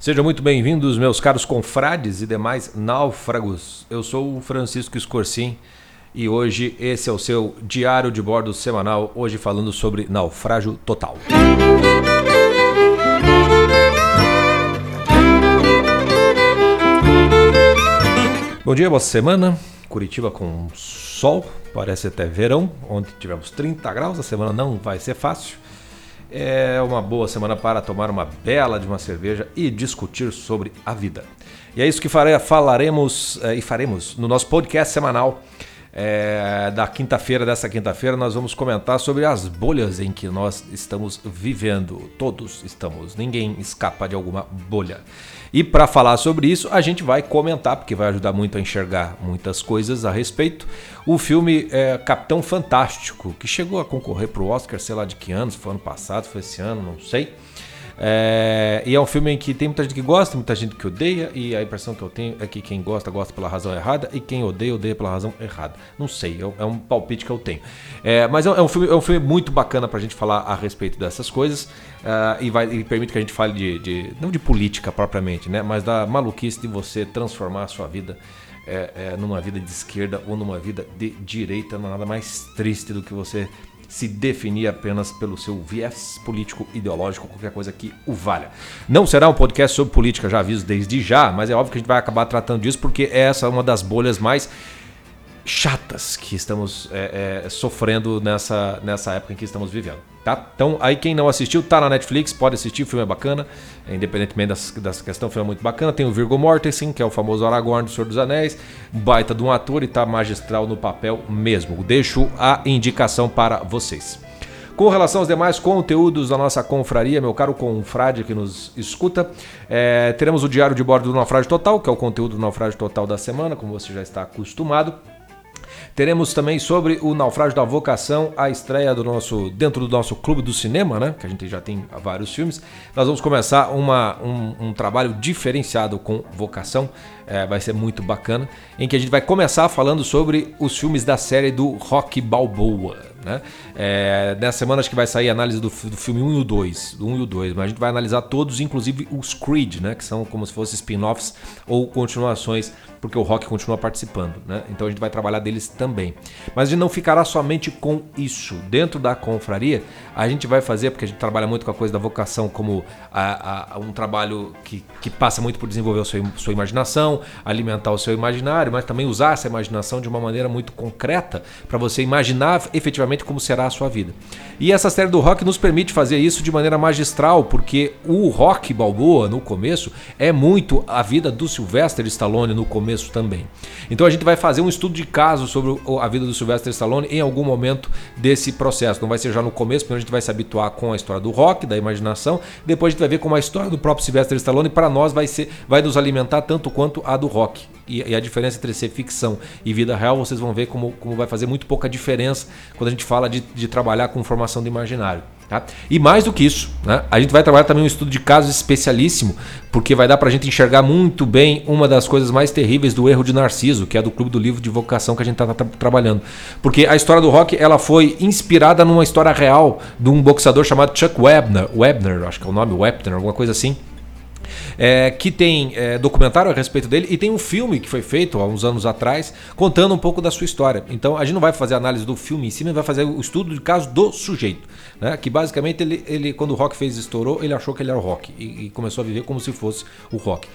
Sejam muito bem-vindos, meus caros confrades e demais náufragos. Eu sou o Francisco Escorcim e hoje esse é o seu diário de bordo semanal, hoje falando sobre naufrágio total. Bom dia, boa semana. Curitiba com sol, parece até verão. Ontem tivemos 30 graus, a semana não vai ser fácil. É uma boa semana para tomar uma bela de uma cerveja e discutir sobre a vida. E é isso que falaremos é, e faremos no nosso podcast semanal. É, da quinta-feira, dessa quinta-feira, nós vamos comentar sobre as bolhas em que nós estamos vivendo. Todos estamos, ninguém escapa de alguma bolha. E para falar sobre isso, a gente vai comentar, porque vai ajudar muito a enxergar muitas coisas a respeito. O filme é, Capitão Fantástico, que chegou a concorrer para o Oscar, sei lá de que ano, se foi ano passado, foi esse ano, não sei. É, e é um filme em que tem muita gente que gosta, muita gente que odeia, e a impressão que eu tenho é que quem gosta, gosta pela razão errada, e quem odeia, odeia pela razão errada. Não sei, é um palpite que eu tenho. É, mas é um, filme, é um filme muito bacana pra gente falar a respeito dessas coisas, uh, e, vai, e permite que a gente fale de, de, não de política propriamente, né, mas da maluquice de você transformar a sua vida é, é, numa vida de esquerda ou numa vida de direita. Não há nada mais triste do que você se definir apenas pelo seu viés político, ideológico, qualquer coisa que o valha. Não será um podcast sobre política, já aviso desde já, mas é óbvio que a gente vai acabar tratando disso porque essa é uma das bolhas mais chatas que estamos é, é, sofrendo nessa, nessa época em que estamos vivendo. Tá? Então, aí quem não assistiu, tá na Netflix, pode assistir, o filme é bacana, é, independentemente das, das questões, o filme é muito bacana. Tem o Virgo Mortensen, que é o famoso Aragorn do Senhor dos Anéis, baita de um ator e tá magistral no papel mesmo. Deixo a indicação para vocês. Com relação aos demais conteúdos da nossa confraria, meu caro confrade que nos escuta, é, teremos o diário de bordo do Naufrágio Total, que é o conteúdo do Naufrágio Total da semana, como você já está acostumado. Teremos também sobre o naufrágio da vocação, a estreia do nosso dentro do nosso clube do cinema, né? Que a gente já tem vários filmes. Nós vamos começar uma, um, um trabalho diferenciado com vocação. É, vai ser muito bacana, em que a gente vai começar falando sobre os filmes da série do Rock Balboa. Né? É, nessa semana acho que vai sair a análise do, do filme 1 e o 2, 1 e o 2, mas a gente vai analisar todos, inclusive os Creed, né? que são como se fossem spin-offs ou continuações, porque o Rock continua participando. Né? Então a gente vai trabalhar deles também. Mas a gente não ficará somente com isso. Dentro da confraria, a gente vai fazer, porque a gente trabalha muito com a coisa da vocação como a, a, um trabalho que, que passa muito por desenvolver a sua, sua imaginação, alimentar o seu imaginário, mas também usar essa imaginação de uma maneira muito concreta para você imaginar efetivamente como será a sua vida. E essa série do rock nos permite fazer isso de maneira magistral, porque o rock balboa no começo é muito a vida do Sylvester Stallone no começo também. Então a gente vai fazer um estudo de caso sobre a vida do Sylvester Stallone em algum momento desse processo. Não vai ser já no começo, porque a gente vai se habituar com a história do rock, da imaginação. Depois a gente vai ver como a história do próprio Sylvester Stallone para nós vai ser, vai nos alimentar tanto quanto a do rock. E, e a diferença entre ser ficção e vida real, vocês vão ver como, como vai fazer muito pouca diferença quando a gente fala de, de trabalhar com formação do imaginário. Tá? E mais do que isso, né? a gente vai trabalhar também um estudo de casos especialíssimo, porque vai dar para a gente enxergar muito bem uma das coisas mais terríveis do erro de Narciso, que é do Clube do Livro de Vocação que a gente está tra trabalhando. Porque a história do rock ela foi inspirada numa história real de um boxeador chamado Chuck Webner, Webner, acho que é o nome, Webner, alguma coisa assim é, que tem é, documentário a respeito dele e tem um filme que foi feito há uns anos atrás contando um pouco da sua história. Então a gente não vai fazer análise do filme em si, mas vai fazer o estudo de caso do sujeito. Né? Que basicamente ele, ele, quando o rock fez estourou, ele achou que ele era o rock e, e começou a viver como se fosse o rock.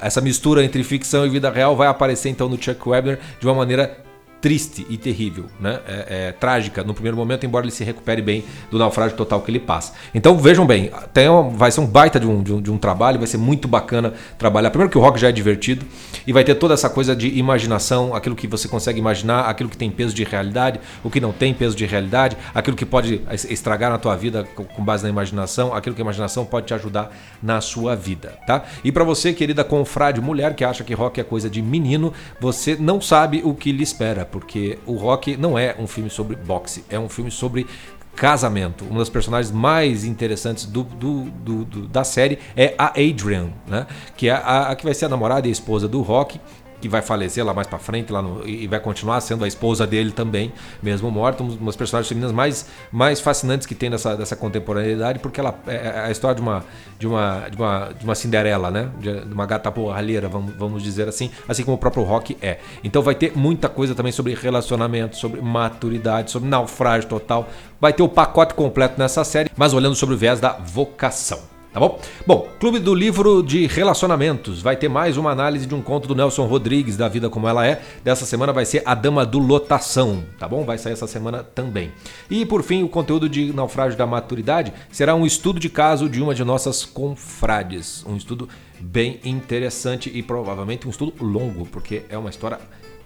Essa mistura entre ficção e vida real vai aparecer então no Chuck Webner de uma maneira triste e terrível, né? É, é, trágica no primeiro momento, embora ele se recupere bem do naufrágio total que ele passa. Então vejam bem, tem uma, vai ser um baita de um, de um, de, um, trabalho, vai ser muito bacana trabalhar. Primeiro que o rock já é divertido e vai ter toda essa coisa de imaginação, aquilo que você consegue imaginar, aquilo que tem peso de realidade, o que não tem peso de realidade, aquilo que pode estragar na tua vida com base na imaginação, aquilo que a imaginação pode te ajudar na sua vida, tá? E para você, querida confrade mulher que acha que rock é coisa de menino, você não sabe o que lhe espera porque o Rock não é um filme sobre boxe, é um filme sobre casamento. Uma das personagens mais interessantes do, do, do, da série é a Adrian, né? que é a, a, que vai ser a namorada e a esposa do Rock. Que vai falecer lá mais para frente lá no, e vai continuar sendo a esposa dele também, mesmo morta, uma das personagens femininas mais, mais fascinantes que tem nessa, dessa contemporaneidade, porque ela é, é a história de uma de uma de uma, de uma Cinderela, né? De, uma gata porralheira, vamos, vamos dizer assim, assim como o próprio Rock é. Então vai ter muita coisa também sobre relacionamento, sobre maturidade, sobre naufrágio total. Vai ter o pacote completo nessa série, mas olhando sobre o viés da vocação. Tá bom? Bom, Clube do Livro de Relacionamentos. Vai ter mais uma análise de um conto do Nelson Rodrigues, da vida como ela é. Dessa semana vai ser A Dama do Lotação, tá bom? Vai sair essa semana também. E por fim, o conteúdo de Naufrágio da Maturidade será um estudo de caso de uma de nossas confrades. Um estudo bem interessante e provavelmente um estudo longo, porque é uma história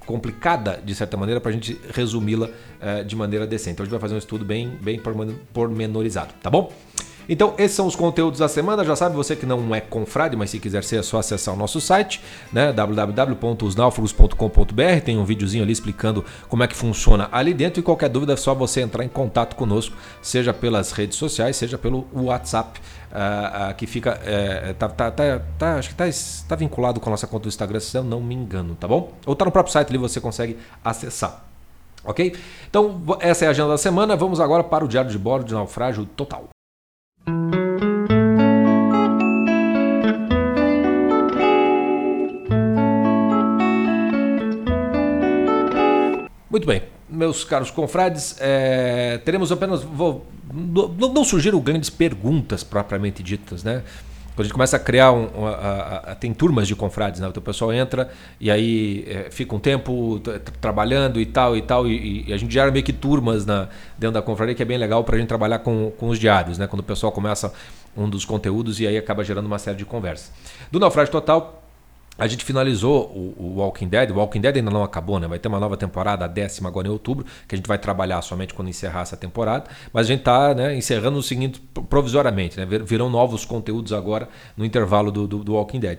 complicada, de certa maneira, para a gente resumi-la uh, de maneira decente. Então a gente vai fazer um estudo bem, bem pormenorizado, tá bom? Então, esses são os conteúdos da semana. Já sabe, você que não é confrade, mas se quiser ser, é só acessar o nosso site, né? www.osnaufragos.com.br. Tem um videozinho ali explicando como é que funciona ali dentro. E qualquer dúvida é só você entrar em contato conosco, seja pelas redes sociais, seja pelo WhatsApp. Uh, uh, que fica. Uh, tá, tá, tá, acho que está tá vinculado com a nossa conta do Instagram, se eu não me engano, tá bom? Ou tá no próprio site ali, você consegue acessar. Ok? Então, essa é a agenda da semana. Vamos agora para o diário de bordo de naufrágio total. Muito bem, meus caros confrades, é, teremos apenas. Vou, não, não surgiram grandes perguntas propriamente ditas, né? Quando a gente começa a criar um, a, a, a, tem turmas de confrades, né? O pessoal entra e aí é, fica um tempo trabalhando e tal e tal e, e, a gente gera meio que turmas na, dentro da confraria que é bem legal para a gente trabalhar com, com os diários, né? Quando o pessoal começa um dos conteúdos e aí acaba gerando uma série de conversas. Do naufrágio total a gente finalizou o, Walking Dead. O Walking Dead ainda não acabou, né? Vai ter uma nova temporada, a décima agora em outubro, que a gente vai trabalhar somente quando encerrar essa temporada. Mas a gente está né, encerrando o seguinte provisoriamente, né? Virão novos conteúdos agora no intervalo do, do, do Walking Dead.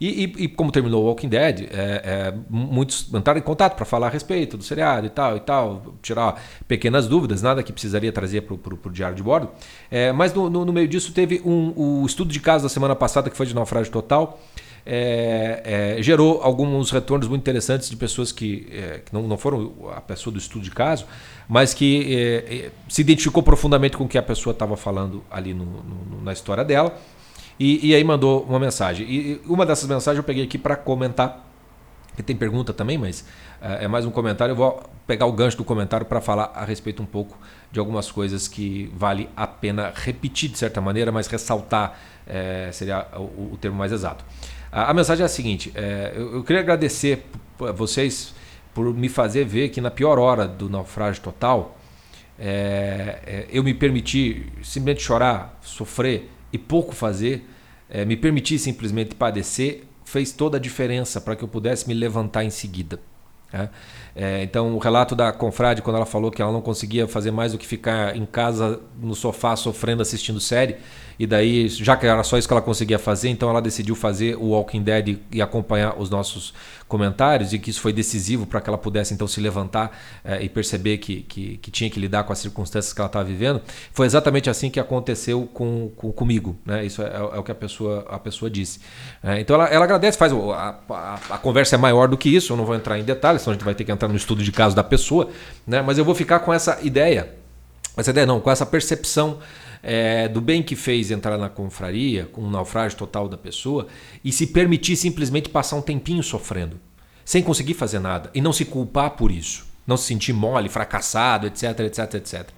E, e, e, como terminou o Walking Dead, é, é, muitos entraram em contato para falar a respeito do seriado e tal e tal, tirar pequenas dúvidas, nada que precisaria trazer para o diário de bordo. É, mas no, no, no, meio disso teve um, o estudo de caso da semana passada, que foi de naufrágio total é, é, gerou alguns retornos muito interessantes de pessoas que, é, que não, não, foram a pessoa do estudo de caso, mas que é, é, se identificou profundamente com o que a pessoa estava falando ali no, no, na história dela. E, e, aí mandou uma mensagem. E uma dessas mensagens eu peguei aqui para comentar. Que tem pergunta também, mas é, é mais um comentário. Eu vou pegar o gancho do comentário para falar a respeito um pouco de algumas coisas que vale a pena repetir de certa maneira, mas ressaltar seria o, o termo mais exato. A, a mensagem é a seguinte: é, eu, eu, queria agradecer a vocês por me fazer ver que na pior hora do naufrágio total, é, é, eu me permiti simplesmente chorar, sofrer e pouco fazer, é, me permitir simplesmente padecer, fez toda a diferença para que eu pudesse me levantar em seguida. Né? É, então, o relato da confrade, quando ela falou que ela não conseguia fazer mais do que ficar em casa no sofá sofrendo assistindo série, e daí, já que era só isso que ela conseguia fazer, então ela decidiu fazer o Walking Dead e acompanhar os nossos comentários, e que isso foi decisivo para que ela pudesse então se levantar eh, e perceber que, que, que, tinha que lidar com as circunstâncias que ela estava vivendo. Foi exatamente assim que aconteceu com, com comigo. Né? Isso é, é, o que a pessoa, a pessoa disse. É, então ela, ela agradece, faz a, a, a, conversa é maior do que isso, eu não vou entrar em detalhes, senão a gente vai ter que entrar no estudo de caso da pessoa, né? mas eu vou ficar com essa ideia. Essa ideia não, com essa percepção é, do bem que fez entrar na confraria, com um naufrágio total da pessoa, e se permitir simplesmente passar um tempinho sofrendo, sem conseguir fazer nada, e não se culpar por isso, não se sentir mole, fracassado, etc, etc, etc.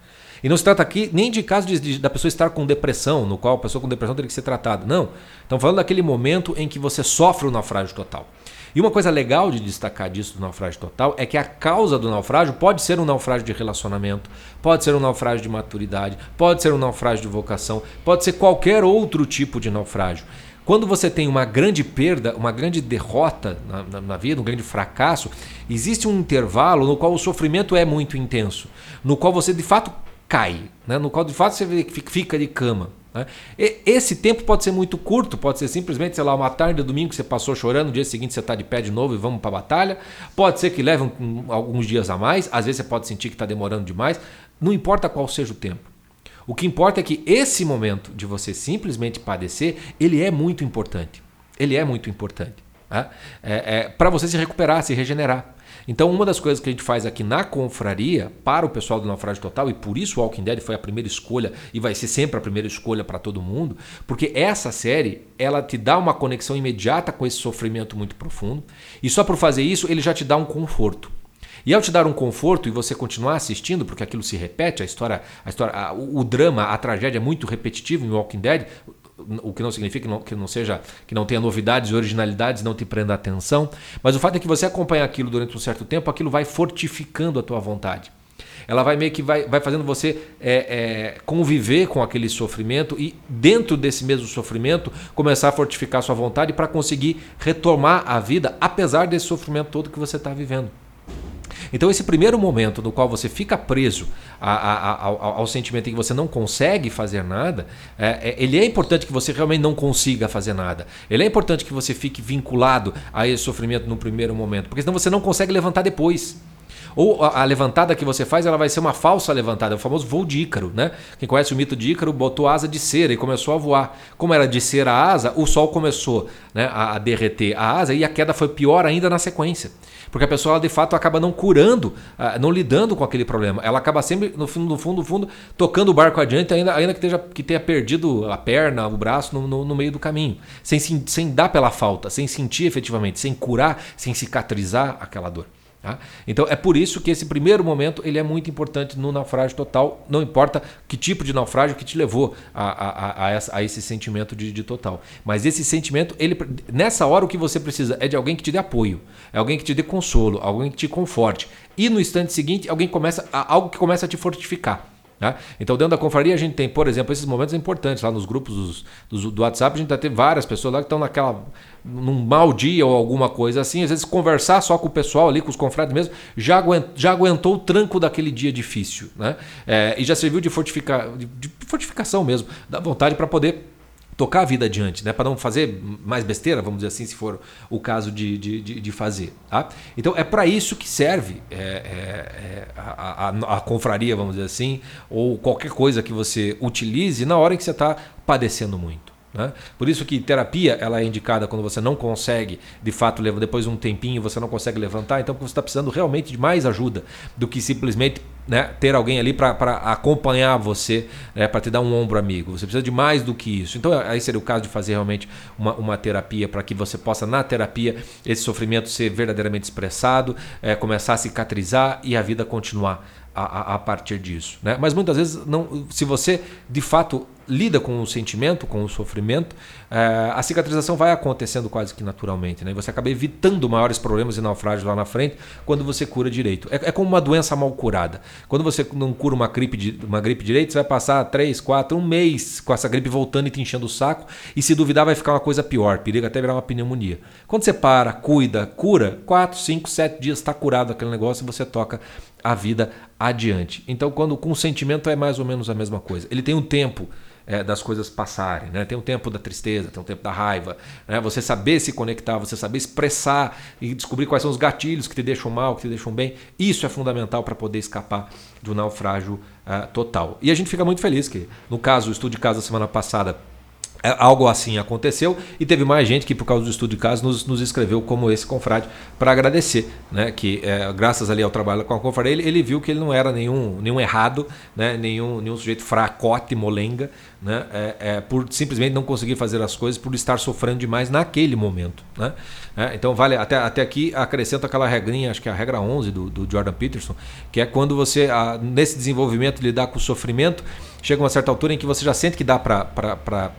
E não se trata aqui nem de caso de, de, da pessoa estar com depressão, no qual a pessoa com depressão teria que ser tratada. Não. Estamos falando daquele momento em que você sofre o naufrágio total. E uma coisa legal de destacar disso do naufrágio total é que a causa do naufrágio pode ser um naufrágio de relacionamento, pode ser um naufrágio de maturidade, pode ser um naufrágio de vocação, pode ser qualquer outro tipo de naufrágio. Quando você tem uma grande perda, uma grande derrota na, na, na, vida, um grande fracasso, existe um intervalo no qual o sofrimento é muito intenso, no qual você de fato cai, né? no qual de fato você fica de cama. Né? esse tempo pode ser muito curto, pode ser simplesmente, sei lá, uma tarde, domingo que você passou chorando, no dia seguinte você está de pé de novo e vamos para a batalha. Pode ser que leve um, alguns dias a mais, às vezes você pode sentir que está demorando demais. Não importa qual seja o tempo. O que importa é que esse momento de você simplesmente padecer, ele é muito importante. Ele é muito importante. Tá? É, é, para você se recuperar, se regenerar. Então, uma das coisas que a gente faz aqui na confraria, para o pessoal do Naufrágio Total, e por isso o Walking Dead foi a primeira escolha e vai ser sempre a primeira escolha para todo mundo, porque essa série, ela te dá uma conexão imediata com esse sofrimento muito profundo, e só por fazer isso, ele já te dá um conforto. E ao te dar um conforto e você continuar assistindo, porque aquilo se repete, a história, a história, a, o, o, drama, a tragédia é muito repetitivo em Walking Dead, o que não significa que não, que não seja que não tenha novidades e originalidades, não te prenda atenção, mas o fato é que você acompanha aquilo durante um certo tempo, aquilo vai fortificando a tua vontade. Ela vai meio que vai, vai fazendo você é, é, conviver com aquele sofrimento e dentro desse mesmo sofrimento começar a fortificar a sua vontade para conseguir retomar a vida apesar desse sofrimento todo que você está vivendo. Então, esse primeiro momento no qual você fica preso a, a, a, ao, ao, sentimento em que você não consegue fazer nada, é, é, ele é importante que você realmente não consiga fazer nada. Ele é importante que você fique vinculado a esse sofrimento no primeiro momento, porque senão você não consegue levantar depois. Ou a, a, levantada que você faz, ela vai ser uma falsa levantada, o famoso voo de Ícaro, né? Quem conhece o mito de Ícaro botou asa de cera e começou a voar. Como era de cera a asa, o sol começou né, a, a derreter a asa e a queda foi pior ainda na sequência. Porque a pessoa de fato acaba não curando, não lidando com aquele problema. Ela acaba sempre, no fundo, no fundo, no fundo, tocando o barco adiante, ainda, ainda que, esteja, que tenha perdido a perna, o braço no, no, no meio do caminho. Sem, sem dar pela falta, sem sentir efetivamente, sem curar, sem cicatrizar aquela dor. Tá? Então é por isso que esse primeiro momento ele é muito importante no naufrágio total, não importa que tipo de naufrágio que te levou a, a, a, a esse sentimento de, de, total. Mas esse sentimento, ele, nessa hora o que você precisa é de alguém que te dê apoio, é alguém que te dê consolo, alguém que te conforte. E no instante seguinte, alguém começa algo que começa a te fortificar. Né? Então, dentro da confraria, a gente tem, por exemplo, esses momentos importantes lá nos grupos dos, dos, do WhatsApp. A gente vai ter várias pessoas lá que estão naquela num mau dia ou alguma coisa assim. Às vezes, conversar só com o pessoal ali, com os confrades mesmo, já, aguentou, já aguentou o tranco daquele dia difícil. Né? É, e já serviu de, fortifica, de, de fortificação mesmo, da vontade para poder tocar a vida adiante, né? para não fazer mais besteira, vamos dizer assim, se for o caso de, de, de, fazer. Tá? Então é para isso que serve é, é, é a, a, a, confraria, vamos dizer assim, ou qualquer coisa que você utilize na hora em que você está padecendo muito. Né? Por isso que terapia ela é indicada quando você não consegue, de fato, depois de um tempinho você não consegue levantar, então você está precisando realmente de mais ajuda do que simplesmente né, ter alguém ali para acompanhar você, né, para te dar um ombro amigo. Você precisa de mais do que isso. Então aí seria o caso de fazer realmente uma, uma terapia para que você possa, na terapia, esse sofrimento ser verdadeiramente expressado, é, começar a cicatrizar e a vida continuar a, a, partir disso. Né? Mas muitas vezes, não, se você de fato lida com o sentimento, com o sofrimento, é, a cicatrização vai acontecendo quase que naturalmente. Né? E você acaba evitando maiores problemas e naufrágios lá na frente quando você cura direito. É, é, como uma doença mal curada. Quando você não cura uma gripe, uma gripe direito, você vai passar 3, 4, um mês com essa gripe voltando e te enchendo o saco. E se duvidar, vai ficar uma coisa pior. Periga até virar uma pneumonia. Quando você para, cuida, cura, 4, 5, 7 dias está curado aquele negócio e você toca a vida adiante. Então, quando o sentimento é mais ou menos a mesma coisa. Ele tem um tempo é, das coisas passarem. Né? Tem um tempo da tristeza, tem um tempo da raiva. Né? Você saber se conectar, você saber expressar e descobrir quais são os gatilhos que te deixam mal, que te deixam bem. Isso é fundamental para poder escapar do naufrágio uh, total. E a gente fica muito feliz que, no caso, o estudo de casa semana passada algo assim aconteceu e teve mais gente que, por causa do estudo de caso, nos, nos escreveu como esse confrade para agradecer, né? Que é, graças ali ao trabalho com a confrade, ele, ele, viu que ele não era nenhum, nenhum errado, né? nenhum, nenhum sujeito fracote, molenga, né? É, é, por simplesmente não conseguir fazer as coisas, por estar sofrendo demais naquele momento. Né? É, então, vale até, até aqui acrescento aquela regrinha, acho que é a regra 11 do, do Jordan Peterson, que é quando você, a, nesse desenvolvimento, lidar com o sofrimento, chega uma certa altura em que você já sente que dá para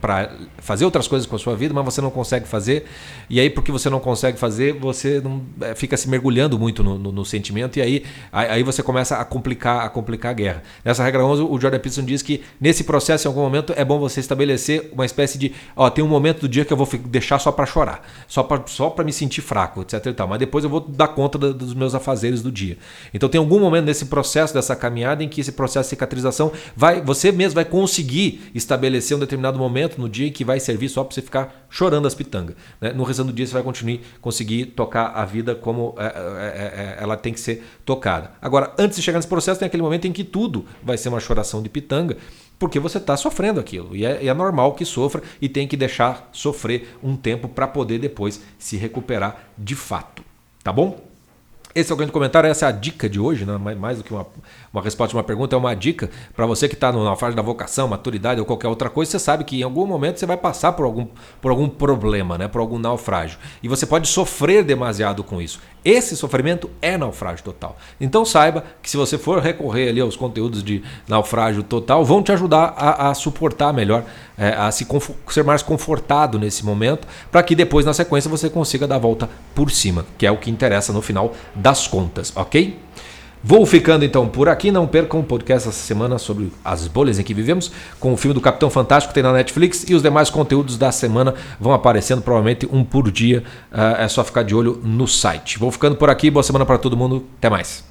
para fazer outras coisas com a sua vida, mas você não consegue fazer. E aí, porque você não consegue fazer, você não, é, fica se mergulhando muito no, no, no, sentimento e aí, aí você começa a complicar, a complicar a guerra. Nessa regra 11, o Jordan Peterson diz que nesse processo, em algum momento, é bom você estabelecer uma espécie de. Ó, tem um momento do dia que eu vou deixar só para chorar, só para só me sentir fraco, etc. E tal, mas depois eu vou dar conta dos meus afazeres do dia. Então, tem algum momento nesse processo, dessa caminhada, em que esse processo de cicatrização vai, você mesmo vai conseguir estabelecer um determinado momento momento no dia em que vai servir só para você ficar chorando as pitangas. Né? No rezando do dia você vai continuar, conseguir tocar a vida como é, é, é, é, ela tem que ser tocada. Agora, antes de chegar nesse processo, tem aquele momento em que tudo vai ser uma choração de pitanga porque você está sofrendo aquilo. E é, é, normal que sofra e tem que deixar sofrer um tempo para poder depois se recuperar de fato. Tá bom? Esse é o grande comentário, essa é a dica de hoje, né? mais do que uma, uma resposta a uma pergunta, é uma dica para você que está na fase da vocação, maturidade ou qualquer outra coisa. Você sabe que em algum momento você vai passar por algum, por algum problema, né? por algum naufrágio. E você pode sofrer demasiado com isso. Esse sofrimento é naufrágio total. Então saiba que se você for recorrer ali aos conteúdos de naufrágio total, vão te ajudar a, a suportar melhor, é, a se ser mais confortado nesse momento, para que depois na sequência você consiga dar a volta por cima, que é o que interessa no final das contas, ok? Vou ficando então por aqui. Não percam o podcast essa semana sobre as bolhas em que vivemos, com o filme do Capitão Fantástico que tem na Netflix e os demais conteúdos da semana vão aparecendo, provavelmente um por dia. Uh, é só ficar de olho no site. Vou ficando por aqui. Boa semana para todo mundo. Até mais.